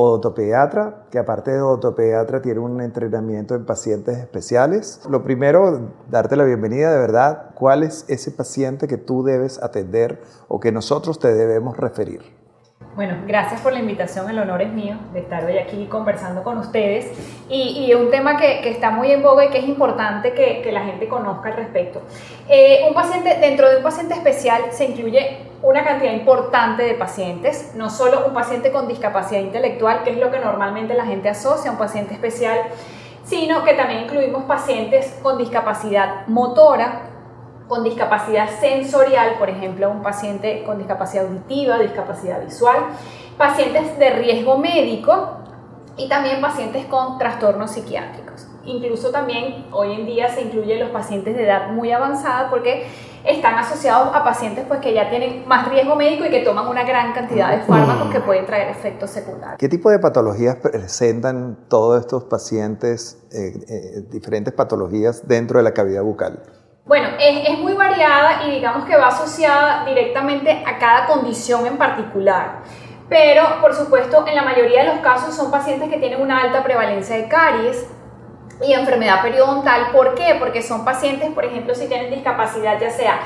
odontopediatra, que aparte de odontopediatra tiene un entrenamiento en pacientes especiales. Lo primero, darte la bienvenida de verdad. ¿Cuál es ese paciente que tú debes atender o que nosotros te debemos referir? Bueno, gracias por la invitación, el honor es mío de estar hoy aquí conversando con ustedes y, y un tema que, está muy en boga y que es importante que, que la gente conozca al respecto. Eh, un paciente, dentro de un paciente especial se incluye una cantidad importante de pacientes, no solo un paciente con discapacidad intelectual, que es lo que normalmente la gente asocia a un paciente especial, sino que también incluimos pacientes con discapacidad motora, con discapacidad sensorial, por ejemplo, un paciente con discapacidad auditiva, discapacidad visual, pacientes de riesgo médico y también pacientes con trastornos psiquiátricos. Incluso también hoy en día se incluyen los pacientes de edad muy avanzada porque están asociados a pacientes pues, que ya tienen más riesgo médico y que toman una gran cantidad de fármacos que pueden traer efectos secundarios. ¿Qué tipo de patologías presentan todos estos pacientes, eh, eh, diferentes patologías dentro de la cavidad bucal? Bueno, es, es, muy variada y digamos que va asociada directamente a cada condición en particular. Pero, por supuesto, en la mayoría de los casos son pacientes que tienen una alta prevalencia de caries y enfermedad periodontal. ¿Por qué? Porque son pacientes, por ejemplo, si tienen discapacidad ya sea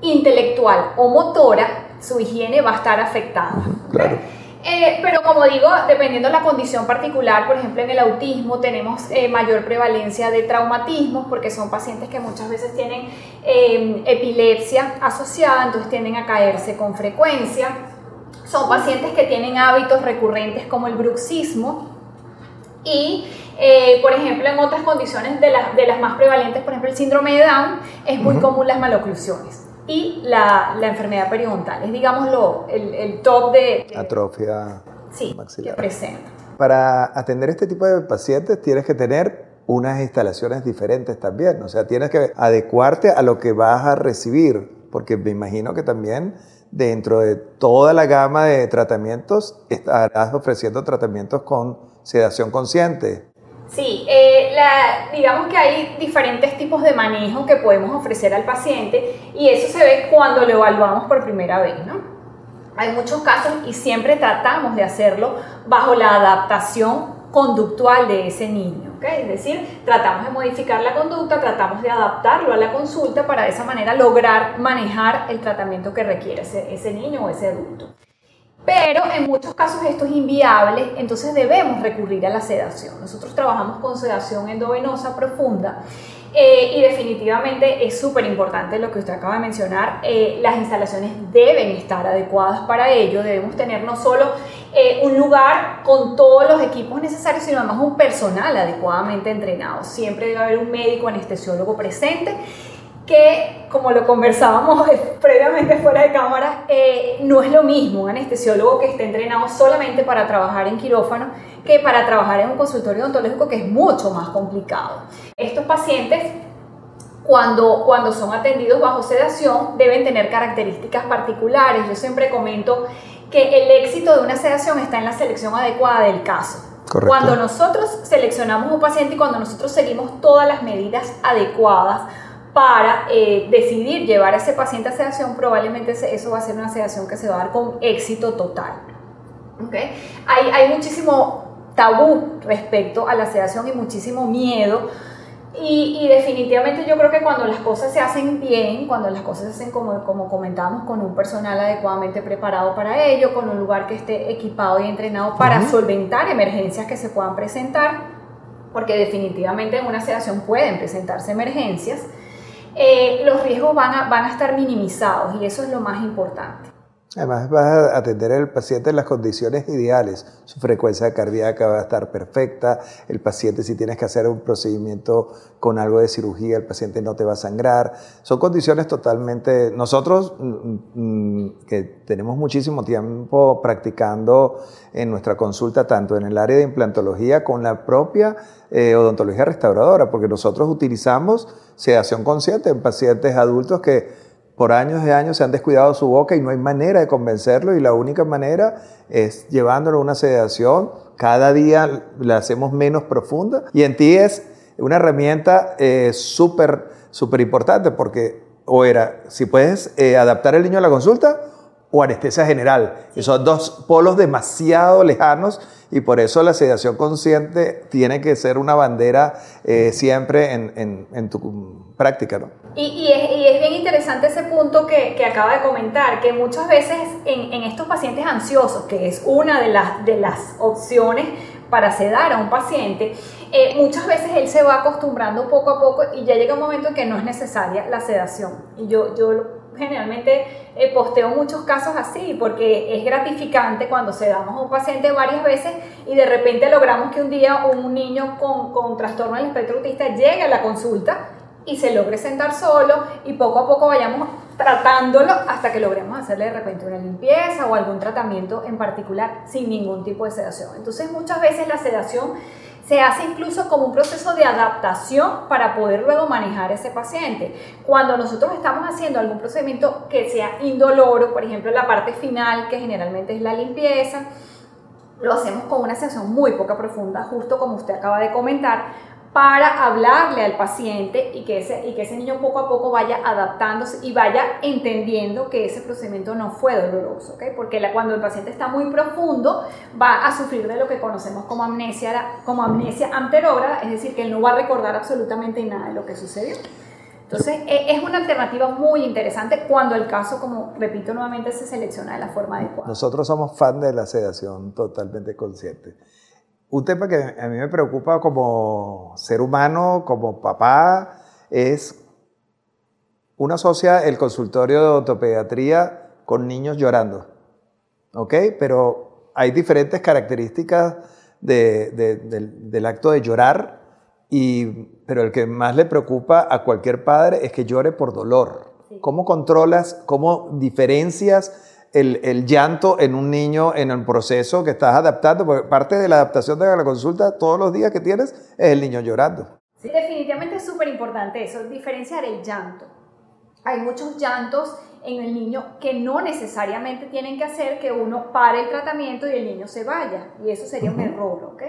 intelectual o motora, su higiene va a estar afectada. Claro. Eh, pero como digo, dependiendo de la condición particular, por ejemplo en el autismo tenemos eh, mayor prevalencia de traumatismos porque son pacientes que muchas veces tienen eh, epilepsia asociada, entonces tienden a caerse con frecuencia. Son pacientes que tienen hábitos recurrentes como el bruxismo y por ejemplo, en otras condiciones de, la, de, las más prevalentes, por ejemplo, el síndrome de Down, es muy uh -huh. común las maloclusiones y la, la, enfermedad periodontal. Es, digámoslo, el, el top de, de, Atrofia sí, maxilar. que presenta. Para atender este tipo de pacientes tienes que tener unas instalaciones diferentes también. O sea, tienes que adecuarte a lo que vas a recibir. Porque me imagino que también dentro de toda la gama de tratamientos estarás ofreciendo tratamientos con sedación consciente. Sí, eh, digamos que hay diferentes tipos de manejo que podemos ofrecer al paciente y eso se ve cuando lo evaluamos por primera vez, ¿no? Hay muchos casos y siempre tratamos de hacerlo bajo la adaptación conductual de ese niño, Es decir, tratamos de modificar la conducta, tratamos de adaptarlo a la consulta para de esa manera lograr manejar el tratamiento que requiere ese niño o ese adulto. Pero en muchos casos esto es inviable, entonces debemos recurrir a la sedación. Nosotros trabajamos con sedación endovenosa profunda eh, y definitivamente es súper importante lo que usted acaba de mencionar. Eh, las instalaciones deben estar adecuadas para ello. Debemos tener no solo eh, un lugar con todos los equipos necesarios, sino además un personal adecuadamente entrenado. Siempre debe haber un médico anestesiólogo presente que, como lo conversábamos previamente fuera de cámara, eh, no es lo mismo un anestesiólogo que esté entrenado solamente para trabajar en quirófano que para trabajar en un consultorio odontológico que es mucho más complicado. Estos pacientes, cuando, cuando son atendidos bajo sedación, deben tener características particulares. Yo siempre comento que el éxito de una sedación está en la selección adecuada del caso. Correcto. Cuando nosotros seleccionamos un paciente y cuando nosotros seguimos todas las medidas adecuadas, para eh, decidir llevar a ese paciente a sedación, probablemente eso va a ser una sedación que se va a dar con éxito total. ¿Okay? Hay, hay muchísimo tabú respecto a la sedación y muchísimo miedo. Y, y, definitivamente yo creo que cuando las cosas se hacen bien, cuando las cosas se hacen como, como comentábamos, con un personal adecuadamente preparado para ello, con un lugar que esté equipado y entrenado para uh -huh. solventar emergencias que se puedan presentar, porque definitivamente en una sedación pueden presentarse emergencias, eh, los riesgos van a, van a estar minimizados y eso es lo más importante. Además, vas a atender al paciente en las condiciones ideales. Su frecuencia cardíaca va a estar perfecta. El paciente, si tienes que hacer un procedimiento con algo de cirugía, el paciente no te va a sangrar. Son condiciones totalmente... Nosotros, mm, mm, que tenemos muchísimo tiempo practicando en nuestra consulta, tanto en el área de implantología con la propia eh, odontología restauradora, porque nosotros utilizamos sedación consciente en pacientes adultos que por años y años se han descuidado su boca y no hay manera de convencerlo y la única manera es llevándolo a una sedación. Cada día la hacemos menos profunda y en ti es una herramienta eh, súper, súper importante porque o era, si puedes eh, adaptar el niño a la consulta o anestesia general. Y son dos polos demasiado lejanos y por eso la sedación consciente tiene que ser una bandera eh, siempre en, en, tu práctica. ¿no? Y, y, es, y, es, bien interesante ese punto que, que acaba de comentar, que muchas veces en, en, estos pacientes ansiosos, que es una de las, de las opciones para sedar a un paciente, eh, muchas veces él se va acostumbrando poco a poco y ya llega un momento en que no es necesaria la sedación. Y yo, yo generalmente eh, posteo muchos casos así, porque es gratificante cuando se damos a un paciente varias veces y de repente logramos que un día un niño con, con trastorno del espectro autista llegue a la consulta y se logre sentar solo y poco a poco vayamos tratándolo hasta que logremos hacerle de repente una limpieza o algún tratamiento en particular sin ningún tipo de sedación. Entonces muchas veces la sedación se hace incluso como un proceso de adaptación para poder luego manejar ese paciente. Cuando nosotros estamos haciendo algún procedimiento que sea indoloro, por ejemplo la parte final que generalmente es la limpieza, lo hacemos con una sedación muy poca profunda, justo como usted acaba de comentar, para hablarle al paciente y que, ese, y que ese niño poco a poco vaya adaptándose y vaya entendiendo que ese procedimiento no fue doloroso, ¿okay? porque cuando el paciente está muy profundo va a sufrir de lo que conocemos como amnesia, como amnesia anterógrada, es decir, que él no va a recordar absolutamente nada de lo que sucedió. Entonces, e, es una alternativa muy interesante cuando el caso, como repito nuevamente, se selecciona de la forma adecuada. Nosotros somos fan de la sedación totalmente consciente. Un tema que a mí me preocupa como ser humano, como papá, es uno asocia el consultorio de ortopediatría con niños llorando, ¿ok? Pero hay diferentes características del, acto de llorar, y, pero el que más le preocupa a cualquier padre es que llore por dolor. ¿Cómo controlas, cómo diferencias el, llanto en un niño en el proceso que estás adaptando, porque parte de la adaptación de la consulta todos los días que tienes es el niño llorando. Sí, definitivamente es súper importante eso, diferenciar el llanto. Hay muchos llantos en el niño que no necesariamente tienen que hacer que uno pare el tratamiento y el niño se vaya. Y eso sería un error, ¿ok?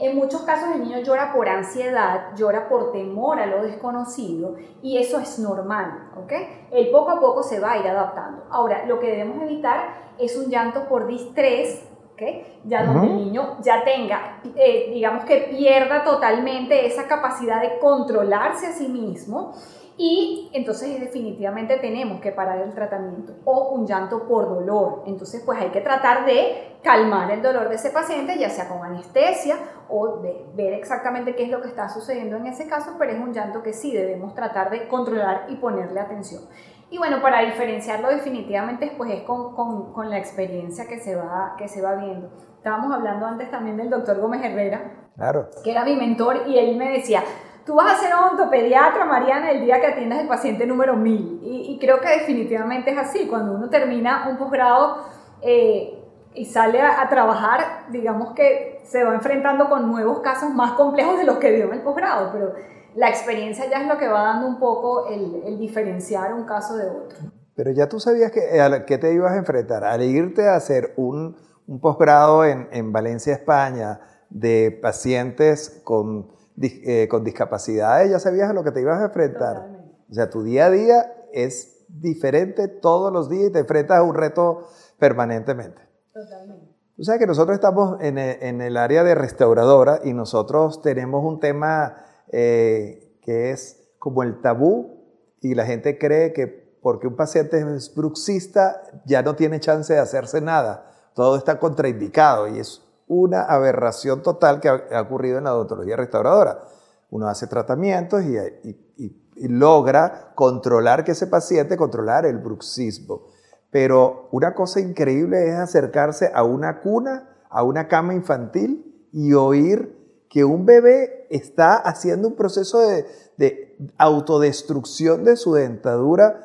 En muchos casos el niño llora por ansiedad, llora por temor a lo desconocido y eso es normal, ¿ok? Él poco a poco se va a ir adaptando. Ahora, lo que debemos evitar es un llanto por distrés, ¿ok? Ya donde el niño ya tenga, eh, digamos que pierda totalmente esa capacidad de controlarse a sí mismo y entonces definitivamente tenemos que parar el tratamiento o un llanto por dolor. Entonces pues hay que tratar de calmar el dolor de ese paciente, ya sea con anestesia o de ver exactamente qué es lo que está sucediendo en ese caso, pero es un llanto que sí debemos tratar de controlar y ponerle atención. Y bueno, para diferenciarlo definitivamente pues es con, con, con la experiencia que se, va, que se va viendo. Estábamos hablando antes también del doctor Gómez Herrera, claro. que era mi mentor y él me decía, Tú vas a ser odontopediatra, Mariana, el día que atiendas el paciente número 1000. Y, creo que definitivamente es así. Cuando uno termina un posgrado eh, y sale a, trabajar, digamos que se va enfrentando con nuevos casos más complejos de los que vio en el posgrado. Pero la experiencia ya es lo que va dando un poco el, diferenciar un caso de otro. Pero ya tú sabías que, a qué te ibas a enfrentar. Al irte a hacer un, un posgrado en, en Valencia, España, de pacientes con eh, con discapacidades, ya sabías a lo que te ibas a enfrentar. O sea, tu día a día es diferente todos los días y te enfrentas a un reto permanentemente. Totalmente. Tú sabes que nosotros estamos en el, en el área de restauradora y nosotros tenemos un tema eh, que es como el tabú y la gente cree que porque un paciente es bruxista ya no tiene chance de hacerse nada. Todo está contraindicado y es una aberración total que ha, ocurrido en la odontología restauradora. Uno hace tratamientos y, logra controlar que ese paciente, controlar el bruxismo. pero una cosa increíble es acercarse a una cuna, a una cama infantil y oír que un bebé está haciendo un proceso de, de autodestrucción de su dentadura.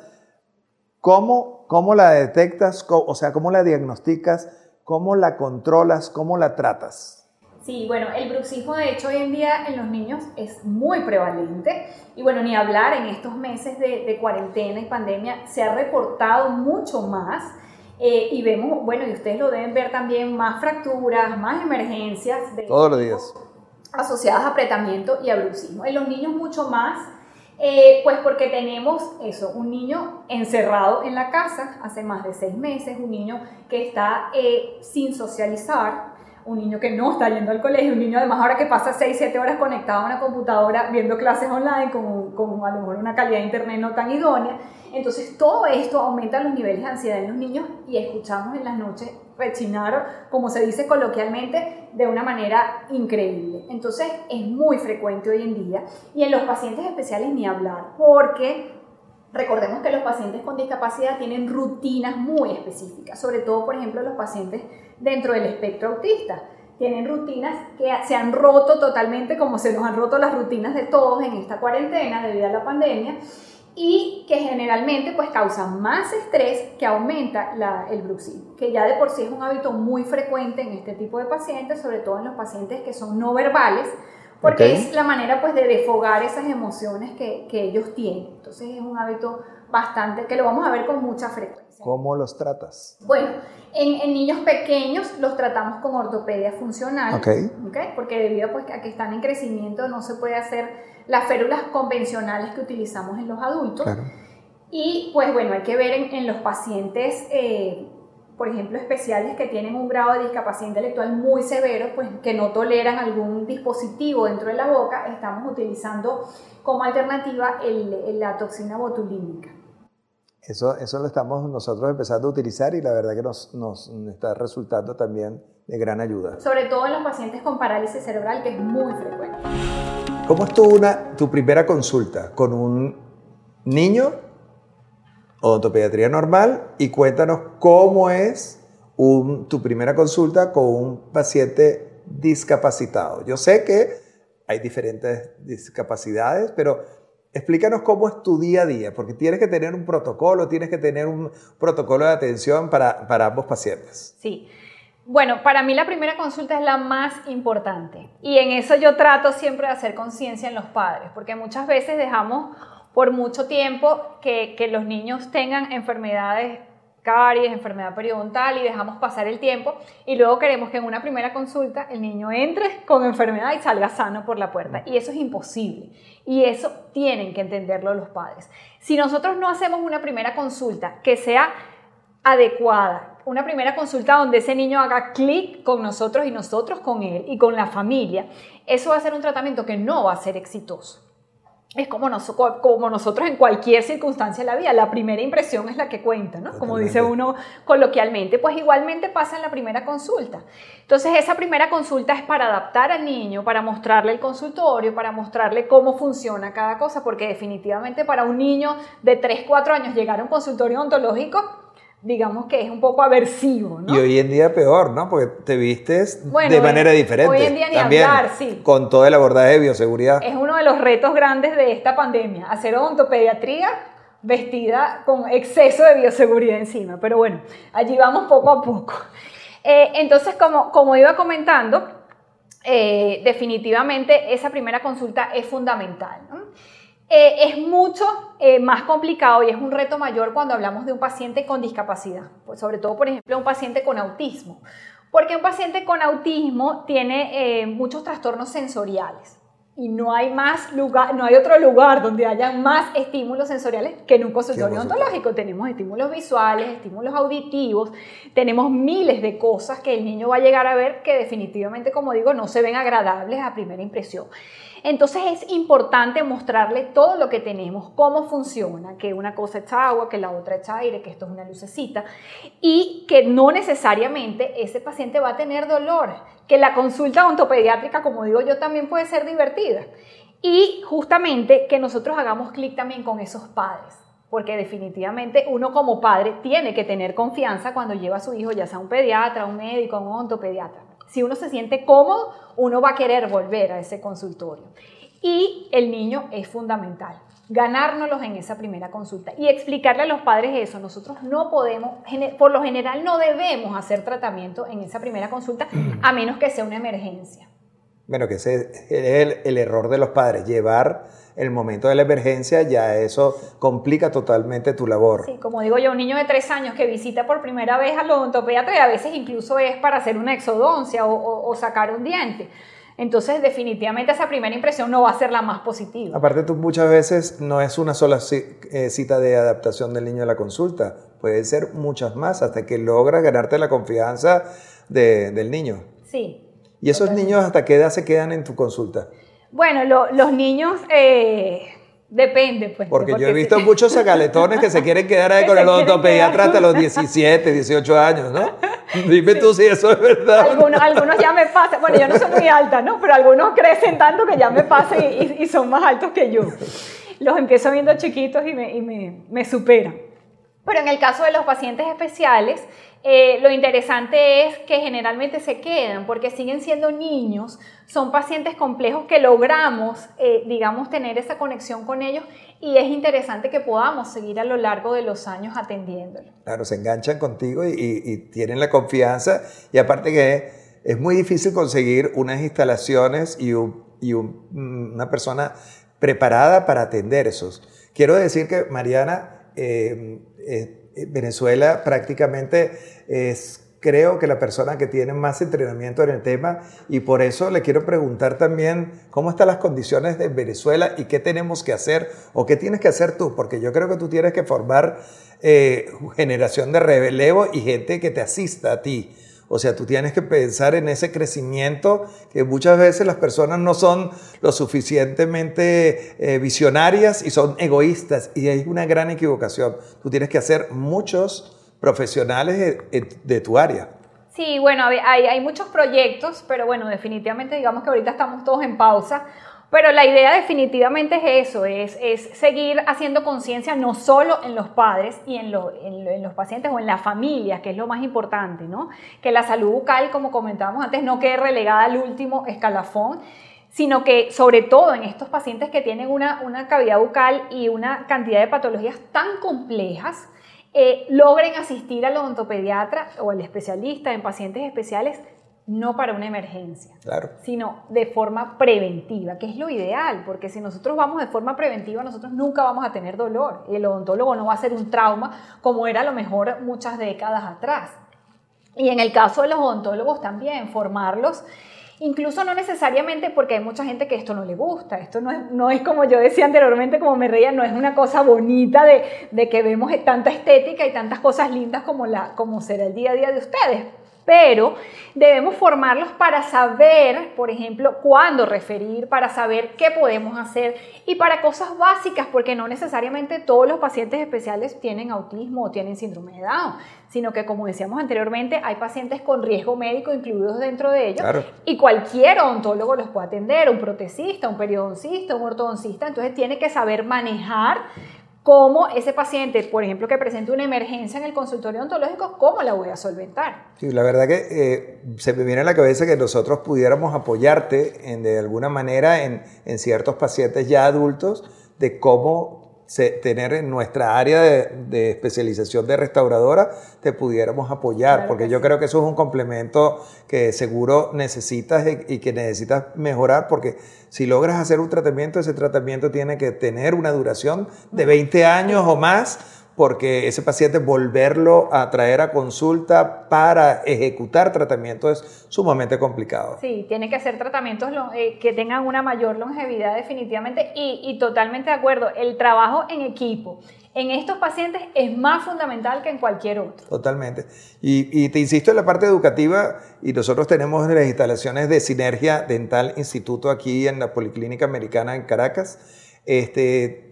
¿Cómo, ¿Cómo la detectas? O sea, ¿cómo la diagnosticas? ¿Cómo la controlas? ¿Cómo la tratas? Sí, bueno, el bruxismo de hecho hoy en día en los niños es muy prevalente y bueno, ni hablar en estos meses de, cuarentena y pandemia se ha reportado mucho más eh, y vemos, bueno, y ustedes lo deben ver también, más fracturas, más emergencias. De Todos los días. Asociadas a apretamiento y a bruxismo. En los niños mucho más, eh, pues porque tenemos eso, un niño encerrado en la casa hace más de seis meses, un niño que está eh, sin socializar, un niño que no está yendo al colegio, un niño además ahora que pasa 6, 7 horas conectado a una computadora viendo clases online con, con, a lo mejor una calidad de internet no tan idónea. Entonces todo esto aumenta los niveles de ansiedad en los niños y escuchamos en las noches rechinar, como se dice coloquialmente, de una manera increíble. Entonces es muy frecuente hoy en día y en los pacientes especiales ni hablar, porque Recordemos que los pacientes con discapacidad tienen rutinas muy específicas, sobre todo, por ejemplo, los pacientes dentro del espectro autista. Tienen rutinas que se han roto totalmente, como se nos han roto las rutinas de todos en esta cuarentena debido a la pandemia, y que generalmente pues causan más estrés que aumenta el bruxismo, que ya de por sí es un hábito muy frecuente en este tipo de pacientes, sobre todo en los pacientes que son no verbales, porque es la manera pues de desfogar esas emociones que, que, ellos tienen. Entonces es un hábito bastante que lo vamos a ver con mucha frecuencia. ¿Cómo los tratas? Bueno, en, en niños pequeños los tratamos con ortopedia funcional, okay. ¿okay? porque debido pues, a que están en crecimiento no se puede hacer las férulas convencionales que utilizamos en los adultos. Claro. Y pues bueno, hay que ver en, en los pacientes eh, por ejemplo, especiales que tienen un grado de discapacidad intelectual muy severo, pues que no toleran algún dispositivo dentro de la boca, estamos utilizando como alternativa el, la toxina botulínica. Eso, eso lo estamos nosotros empezando a utilizar y la verdad que nos, nos está resultando también de gran ayuda. Sobre todo en los pacientes con parálisis cerebral, que es muy frecuente. ¿Cómo estuvo una, tu primera consulta con un niño odontopediatría normal y cuéntanos cómo es tu primera consulta con un paciente discapacitado. Yo sé que hay diferentes discapacidades, pero explícanos cómo es tu día a día, porque tienes que tener un protocolo, tienes que tener un protocolo de atención para, para ambos pacientes. Sí. Bueno, para mí la primera consulta es la más importante y en eso yo trato siempre de hacer conciencia en los padres, porque muchas veces dejamos por mucho tiempo que, que los niños tengan enfermedades caries, enfermedad periodontal y dejamos pasar el tiempo y luego queremos que en una primera consulta el niño entre con enfermedad y salga sano por la puerta. Y eso es imposible. Y eso tienen que entenderlo los padres. Si nosotros no hacemos una primera consulta que sea adecuada, una primera consulta donde ese niño haga clic con nosotros y nosotros con él y con la familia, eso va a ser un tratamiento que no va a ser exitoso es como, como nosotros en cualquier circunstancia de la vida, la primera impresión es la que cuenta, ¿no? Como dice uno coloquialmente, pues igualmente pasa en la primera consulta. Entonces esa primera consulta es para adaptar al niño, para mostrarle el consultorio, para mostrarle cómo funciona cada cosa, porque definitivamente para un niño de 3, 4 años llegar a un consultorio ontológico digamos que es un poco aversivo, ¿no? Y hoy en día peor, ¿no? Porque te vistes de manera diferente. Hoy en día ni También, hablar, sí. Con todo el abordaje de bioseguridad. Es uno de los retos grandes de esta pandemia, hacer odontopediatría vestida con exceso de bioseguridad encima. Pero bueno, allí vamos poco a poco. Eh, entonces, como, como iba comentando, eh, definitivamente esa primera consulta es fundamental. ¿no? Eh, es mucho eh, más complicado y es un reto mayor cuando hablamos de un paciente con discapacidad, pues sobre todo, por ejemplo, un paciente con autismo, porque un paciente con autismo tiene eh, muchos trastornos sensoriales y no hay más lugar, no hay otro lugar donde haya más estímulos sensoriales que en un consultorio odontológico. Tenemos estímulos visuales, estímulos auditivos, tenemos miles de cosas que el niño va a llegar a ver que definitivamente, como digo, no se ven agradables a primera impresión. Entonces es importante mostrarle todo lo que tenemos, cómo funciona, que una cosa echa agua, que la otra echa aire, que esto es una lucecita y que no necesariamente ese paciente va a tener dolor, que la consulta ontopediátrica, como digo yo, también puede ser divertida. Y justamente que nosotros hagamos clic también con esos padres porque definitivamente uno como padre tiene que tener confianza cuando lleva a su hijo, ya sea un pediatra, un médico, un ontopediatra. Si uno se siente cómodo, uno va a querer volver a ese consultorio. Y el niño es fundamental ganárnoslos en esa primera consulta y explicarle a los padres eso. Nosotros no podemos, por lo general no debemos hacer tratamiento en esa primera consulta a menos que sea una emergencia. Bueno, que ese es el, el error de los padres, llevar el momento de la emergencia, ya eso complica totalmente tu labor. Sí, como digo yo, un niño de tres años que visita por primera vez al odontopediatra y a veces incluso es para hacer una exodoncia o, o sacar un diente. Entonces, definitivamente esa primera impresión no va a ser la más positiva. Aparte, tú muchas veces no es una sola eh, cita de adaptación del niño a la consulta, puede ser muchas más hasta que logras ganarte la confianza del niño. Sí. ¿Y esos niños hasta qué edad se quedan en tu consulta? Bueno, los niños... Eh, Depende, pues. Porque, yo he visto muchos sacaletones que se quieren quedar ahí con el odontopediatra hasta los 17, 18 años, ¿no? Dime tú si eso es verdad. Algunos, algunos ya me pasan, bueno, yo no soy muy alta, ¿no? Pero algunos crecen tanto que ya me pasan y, son más altos que yo. Los empiezo viendo chiquitos y me, y me, me superan. Pero en el caso de los pacientes especiales, eh, lo interesante es que generalmente se quedan porque siguen siendo niños, son pacientes complejos que logramos, eh, digamos, tener esa conexión con ellos y es interesante que podamos seguir a lo largo de los años atendiéndolos. Claro, se enganchan contigo y, tienen la confianza y aparte que es muy difícil conseguir unas instalaciones y, una persona preparada para atender esos. Quiero decir que Mariana... Eh, eh, Venezuela prácticamente es creo que la persona que tiene más entrenamiento en el tema y por eso le quiero preguntar también cómo están las condiciones de Venezuela y qué tenemos que hacer o qué tienes que hacer tú, porque yo creo que tú tienes que formar eh, generación de relevo y gente que te asista a ti. O sea, tú tienes que pensar en ese crecimiento que muchas veces las personas no son lo suficientemente eh, visionarias y son egoístas y es una gran equivocación. Tú tienes que hacer muchos profesionales de, tu área. Sí, bueno, hay, hay muchos proyectos, pero bueno, definitivamente digamos que ahorita estamos todos en pausa pero la idea definitivamente es eso, es, seguir haciendo conciencia no solo en los padres y en, los pacientes o en las familias, que es lo más importante, ¿no? Que la salud bucal, como comentábamos antes, no quede relegada al último escalafón, sino que sobre todo en estos pacientes que tienen una, cavidad bucal y una cantidad de patologías tan complejas, eh, logren asistir al odontopediatra o al especialista en pacientes especiales no para una emergencia, sino de forma preventiva, que es lo ideal, porque si nosotros vamos de forma preventiva, nosotros nunca vamos a tener dolor. El odontólogo no va a ser un trauma como era a lo mejor muchas décadas atrás. Y en el caso de los odontólogos también, formarlos, incluso no necesariamente porque hay mucha gente que esto no le gusta, esto no es, no es como yo decía anteriormente, como me reía, no es una cosa bonita de, de que vemos tanta estética y tantas cosas lindas como, la, como será el día a día de ustedes pero debemos formarlos para saber, por ejemplo, cuándo referir, para saber qué podemos hacer y para cosas básicas, porque no necesariamente todos los pacientes especiales tienen autismo o tienen síndrome de Down, sino que como decíamos anteriormente, hay pacientes con riesgo médico incluidos dentro de ellos y cualquier odontólogo los puede atender, un protecista, un periodoncista, un ortodoncista, entonces tiene que saber manejar cómo ese paciente, por ejemplo, que presente una emergencia en el consultorio odontológico, cómo la voy a solventar. Sí, la verdad que eh, se me viene a la cabeza que nosotros pudiéramos apoyarte en, de alguna manera en, en ciertos pacientes ya adultos de cómo tener en nuestra área de, especialización de restauradora, te pudiéramos apoyar, porque yo creo que eso es un complemento que seguro necesitas y, que necesitas mejorar, porque si logras hacer un tratamiento, ese tratamiento tiene que tener una duración de 20 años o más porque ese paciente volverlo a traer a consulta para ejecutar tratamiento es sumamente complicado. Sí, tiene que ser tratamientos eh, que tengan una mayor longevidad definitivamente y, totalmente de acuerdo, el trabajo en equipo en estos pacientes es más fundamental que en cualquier otro. Totalmente. Y, y, te insisto en la parte educativa, y nosotros tenemos las instalaciones de Sinergia Dental Instituto aquí en la Policlínica Americana en Caracas. Este,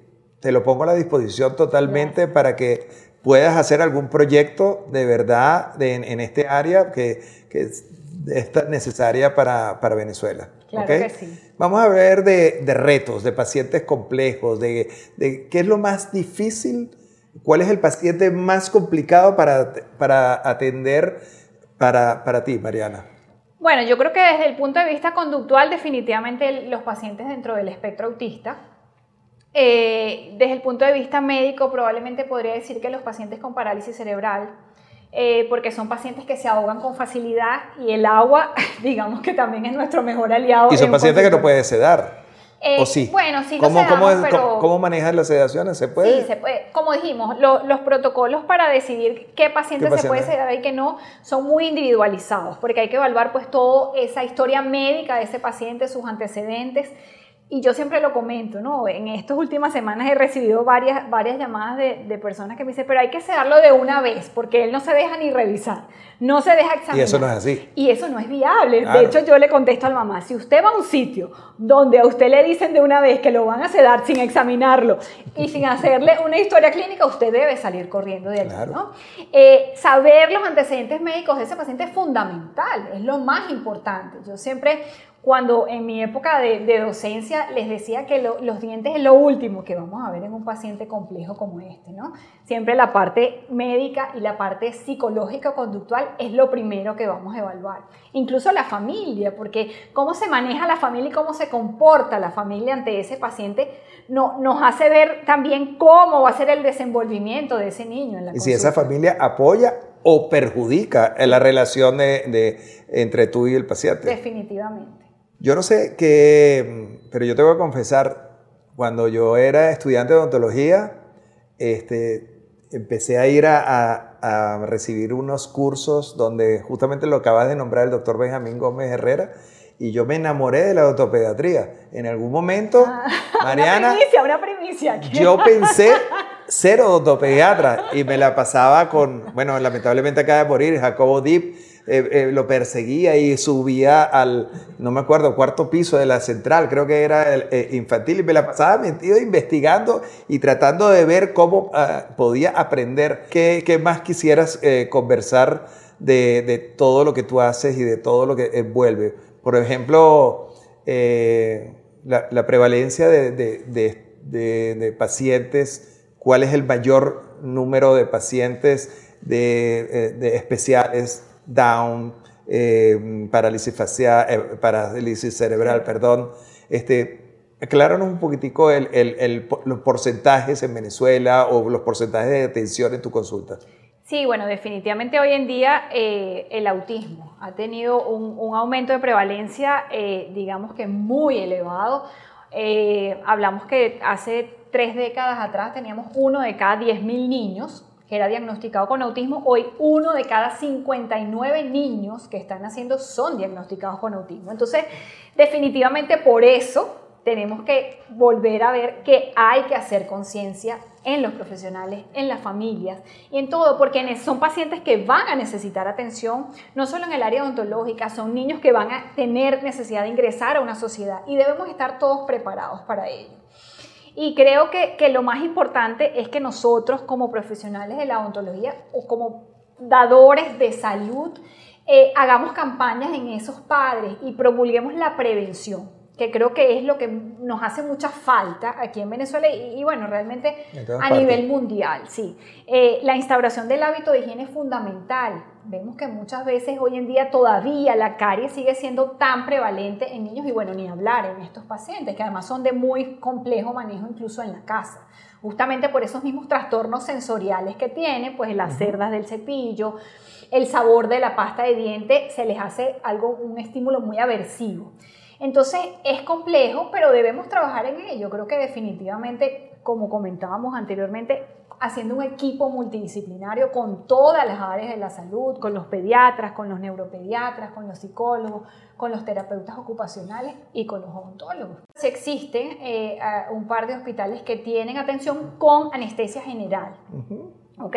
te lo pongo a la disposición totalmente para que puedas hacer algún proyecto de verdad en, este área que, que es necesaria para, para Venezuela. Claro que sí. Vamos a ver de, de retos, de pacientes complejos, de, de, qué es lo más difícil ¿Cuál es el paciente más complicado para, para atender para, para ti, Mariana? Bueno, yo creo que desde el punto de vista conductual, definitivamente los pacientes dentro del espectro autista. Eh, desde el punto de vista médico, probablemente podría decir que los pacientes con parálisis cerebral, eh, porque son pacientes que se ahogan con facilidad y el agua, digamos que también es nuestro mejor aliado. Y son pacientes que no puede sedar. Eh, ¿O sí? Bueno, sí, ¿Cómo, sedamos, cómo, pero... ¿Cómo manejan las sedaciones? ¿Se puede? Sí, se puede. Como dijimos, lo, los protocolos para decidir qué paciente, ¿Qué se puede sedar y qué no son muy individualizados, porque hay que evaluar pues toda esa historia médica de ese paciente, sus antecedentes. Y yo siempre lo comento, ¿no? En estas últimas semanas he recibido varias, varias llamadas de, de personas que me dicen, pero hay que sedarlo de una vez, porque él no se deja ni revisar, no se deja examinar. Y eso no es así. Y eso no es viable. Claro. De hecho, yo le contesto a la mamá, si usted va a un sitio donde a usted le dicen de una vez que lo van a sedar sin examinarlo y sin hacerle una historia clínica, usted debe salir corriendo de allí. Claro. ¿no? Eh, saber los antecedentes médicos de ese paciente es fundamental, es lo más importante. Yo siempre, cuando en mi época de, de docencia, les decía que lo- los dientes es lo último que vamos a ver en un paciente complejo como este. ¿no? Siempre la parte médica y la parte psicológica o conductual es lo primero que vamos a evaluar. Incluso la familia, porque cómo se maneja la familia y cómo se comporta la familia ante ese paciente no, nos hace ver también cómo va a ser el desenvolvimiento de ese niño en la Y si esa consulta. familia apoya o perjudica la relación de, de- entre tú y el paciente. Definitivamente. Yo no sé qué, pero yo te voy a confesar, cuando yo era estudiante de odontología, este, empecé a ir a, a- a recibir unos cursos donde justamente lo acabas de nombrar el doctor Benjamín Gómez Herrera, y yo me enamoré de la odontopediatría. En algún momento, Mariana, Una primicia, una primicia. aquí. yo pensé ser odontopediatra y me la pasaba con, bueno, lamentablemente acaba de morir, Jacobo Deep, eh, eh, lo perseguía y subía al, no me acuerdo, cuarto piso de la central, creo que era el, eh, infantil, y me la pasaba metido investigando y tratando de ver cómo ah, podía aprender. ¿Qué, qué más quisieras conversar de, de todo lo que tú haces y de todo lo que envuelve? Por ejemplo, la, prevalencia de, de- de- pacientes, cuál es el mayor número de pacientes de especiales, Down, eh, parálisis facial, eh, parálisis cerebral, perdón. Este, acláranos un poquitico el- el- el po- los porcentajes en Venezuela o los porcentajes de atención en tu consulta. Sí, bueno, definitivamente hoy en día eh, el autismo ha tenido un, un aumento de prevalencia, eh, digamos que muy elevado. Hablamos que hace tres décadas atrás teníamos uno de cada 10.000 niños que era diagnosticado con autismo. Hoy uno de cada 59 niños que están naciendo son diagnosticados con autismo. Entonces, definitivamente por eso tenemos que volver a ver que hay que hacer conciencia en los profesionales, en las familias y en todo, porque son pacientes que van a necesitar atención, no solo en el área odontológica, son niños que van a tener necesidad de ingresar a una sociedad y debemos estar todos preparados para ello. Y creo que, que lo más importante es que nosotros como profesionales de la odontología o como dadores de salud eh, hagamos campañas en esos padres y promulguemos la prevención, que creo que es lo que nos hace mucha falta aquí en Venezuela y, y bueno, realmente a partes. nivel mundial, sí. Eh, la instauración del hábito de higiene es fundamental. Vemos que muchas veces hoy en día todavía la caries sigue siendo tan prevalente en niños y bueno, ni hablar en estos pacientes, que además son de muy complejo manejo incluso en la casa. Justamente por esos mismos trastornos sensoriales que tienen, pues las cerdas del cepillo, el sabor de la pasta de diente se les hace algo, un estímulo muy aversivo. Entonces es complejo, pero debemos trabajar en ello. Creo que definitivamente, como comentábamos anteriormente, haciendo un equipo multidisciplinario con todas las áreas de la salud, con los pediatras, con los neuropediatras, con los psicólogos, con los terapeutas ocupacionales y con los odontólogos. Sí existen eh, un par de hospitales que tienen atención con anestesia general. ¿Ok?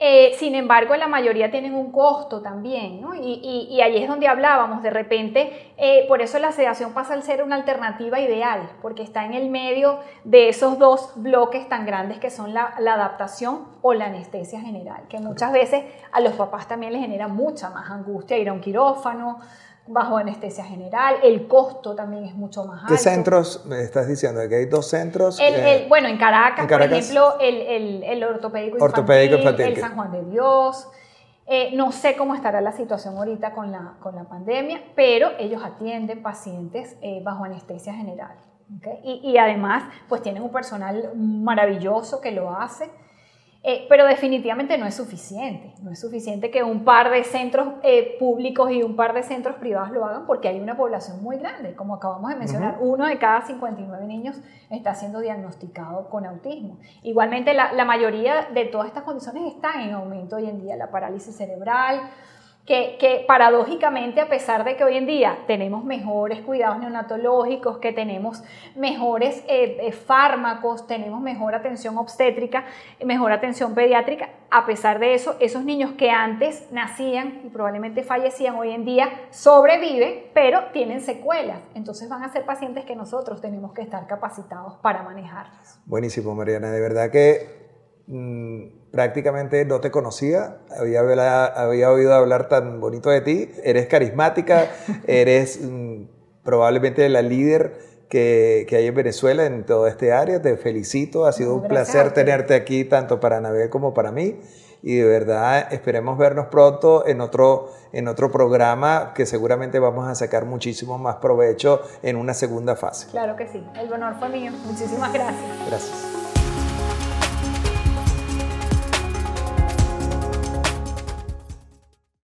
Eh, sin embargo, la mayoría tienen un costo también, ¿no? Y, ahí es donde hablábamos, de repente, eh, por eso la sedación pasa a ser una alternativa ideal, porque está en el medio de esos dos bloques tan grandes que son la, la adaptación o la anestesia general, que muchas veces a los papás también les genera mucha más angustia ir a un quirófano, bajo anestesia general, el costo también es mucho más alto. ¿Qué centros me estás diciendo? Que hay dos centros. El, eh, el- bueno, en Caracas, en Caracas. por ejemplo, el, el, el ortopédico infantil, Ortopédico infantil, el San Juan de Dios. Eh, no sé cómo estará la situación ahorita con la, con la pandemia, pero ellos atienden pacientes eh, bajo anestesia general. ¿ok? Y, y además, pues tienen un personal maravilloso que lo hace. Eh, pero definitivamente no es suficiente. No es suficiente que un par de centros eh, públicos y un par de centros privados lo hagan porque hay una población muy grande. Como acabamos de mencionar, uno de cada 59 niños está siendo diagnosticado con autismo. Igualmente, la, la mayoría de todas estas condiciones están en aumento hoy en día. La parálisis cerebral, que, paradójicamente, a pesar de que hoy en día tenemos mejores cuidados neonatológicos, que tenemos mejores eh, eh, fármacos, tenemos mejor atención obstétrica, mejor atención pediátrica, a pesar de eso, esos niños que antes nacían y probablemente fallecían, hoy en día sobreviven, pero tienen secuelas. Entonces van a ser pacientes que nosotros tenemos que estar capacitados para manejarlos. Buenísimo, Mariana. De verdad que mm, prácticamente no te conocía, había, había oído hablar tan bonito de ti, eres carismática, eres mm, probablemente la líder que, que hay en Venezuela en toda este área, te felicito, ha sido un placer tenerte aquí tanto para Anabel como para mí y de verdad esperemos vernos pronto en otro, en otro programa que seguramente vamos a sacar muchísimo más provecho en una segunda fase. Claro que sí, el honor fue mío. Muchísimas gracias. Gracias.